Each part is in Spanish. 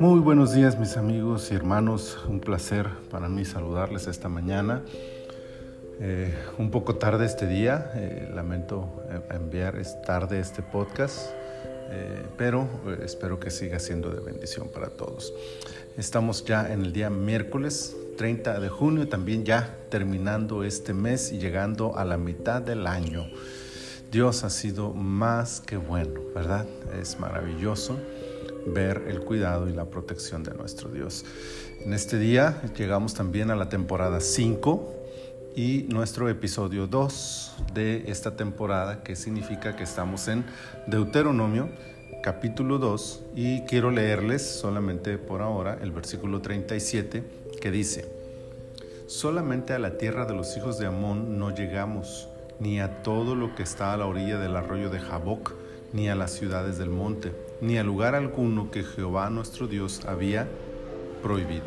Muy buenos días mis amigos y hermanos, un placer para mí saludarles esta mañana. Eh, un poco tarde este día, eh, lamento eh, enviar tarde este podcast, pero espero que siga siendo de bendición para todos. Estamos ya en el día miércoles 30 de junio, también ya terminando este mes y llegando a la mitad del año. Dios ha sido más que bueno, ¿verdad? Es maravilloso ver el cuidado y la protección de nuestro Dios. En este día llegamos también a la temporada 5 y nuestro episodio 2 de esta temporada, que significa que estamos en Deuteronomio capítulo 2 y quiero leerles solamente por ahora el versículo 37 que dice, solamente a la tierra de los hijos de Amón no llegamos, ni a todo lo que está a la orilla del arroyo de Jaboc, ni a las ciudades del monte ni a lugar alguno que Jehová nuestro Dios había prohibido.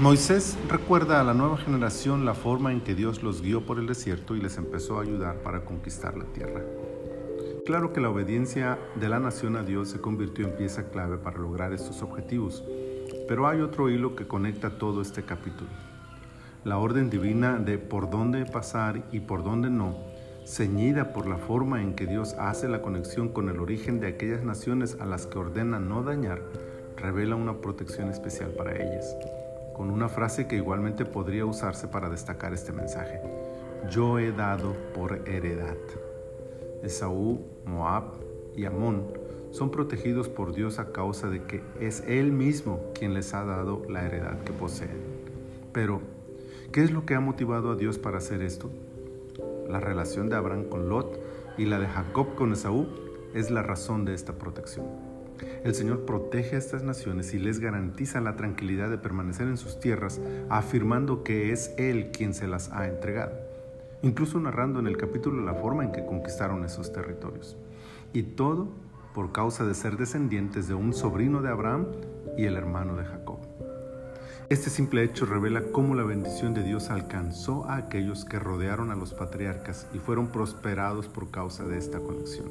Moisés recuerda a la nueva generación la forma en que Dios los guió por el desierto y les empezó a ayudar para conquistar la tierra. Claro que la obediencia de la nación a Dios se convirtió en pieza clave para lograr estos objetivos, pero hay otro hilo que conecta todo este capítulo. La orden divina de por dónde pasar y por dónde no ceñida por la forma en que Dios hace la conexión con el origen de aquellas naciones a las que ordena no dañar, revela una protección especial para ellas, con una frase que igualmente podría usarse para destacar este mensaje. Yo he dado por heredad. Esaú, Moab y Amón son protegidos por Dios a causa de que es Él mismo quien les ha dado la heredad que poseen. Pero, ¿qué es lo que ha motivado a Dios para hacer esto? La relación de Abraham con Lot y la de Jacob con Esaú es la razón de esta protección. El Señor protege a estas naciones y les garantiza la tranquilidad de permanecer en sus tierras, afirmando que es Él quien se las ha entregado, incluso narrando en el capítulo la forma en que conquistaron esos territorios. Y todo por causa de ser descendientes de un sobrino de Abraham y el hermano de Jacob. Este simple hecho revela cómo la bendición de Dios alcanzó a aquellos que rodearon a los patriarcas y fueron prosperados por causa de esta conexión.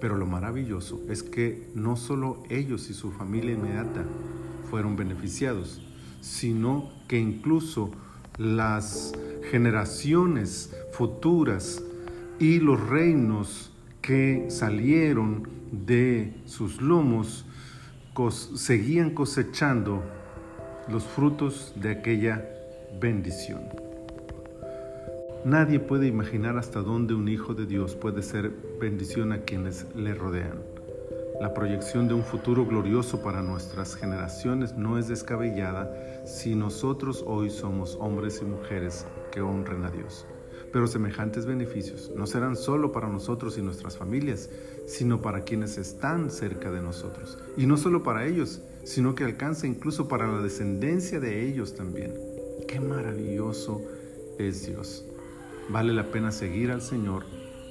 Pero lo maravilloso es que no solo ellos y su familia inmediata fueron beneficiados, sino que incluso las generaciones futuras y los reinos que salieron de sus lomos seguían cosechando los frutos de aquella bendición. Nadie puede imaginar hasta dónde un hijo de Dios puede ser bendición a quienes le rodean. La proyección de un futuro glorioso para nuestras generaciones no es descabellada si nosotros hoy somos hombres y mujeres que honren a Dios. Pero semejantes beneficios no serán solo para nosotros y nuestras familias, sino para quienes están cerca de nosotros. Y no solo para ellos, sino que alcanza incluso para la descendencia de ellos también. Qué maravilloso es Dios. Vale la pena seguir al Señor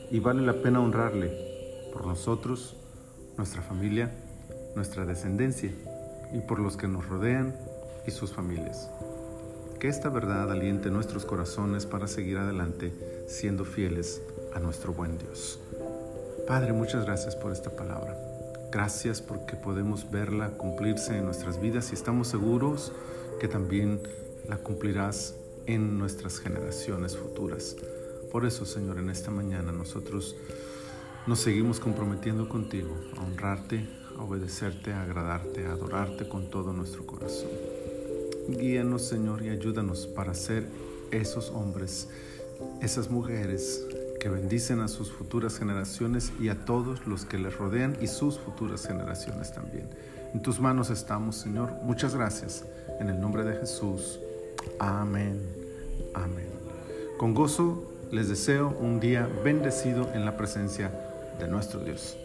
y vale la pena honrarle por nosotros, nuestra familia, nuestra descendencia y por los que nos rodean y sus familias. Que esta verdad aliente nuestros corazones para seguir adelante siendo fieles a nuestro buen Dios. Padre, muchas gracias por esta palabra. Gracias porque podemos verla cumplirse en nuestras vidas y estamos seguros que también la cumplirás en nuestras generaciones futuras. Por eso, Señor, en esta mañana nosotros nos seguimos comprometiendo contigo a honrarte, a obedecerte, a agradarte, a adorarte con todo nuestro corazón. Guíanos, Señor, y ayúdanos para ser esos hombres, esas mujeres que bendicen a sus futuras generaciones y a todos los que les rodean y sus futuras generaciones también. En tus manos estamos, Señor. Muchas gracias. En el nombre de Jesús. Amén. Amén. Con gozo les deseo un día bendecido en la presencia de nuestro Dios.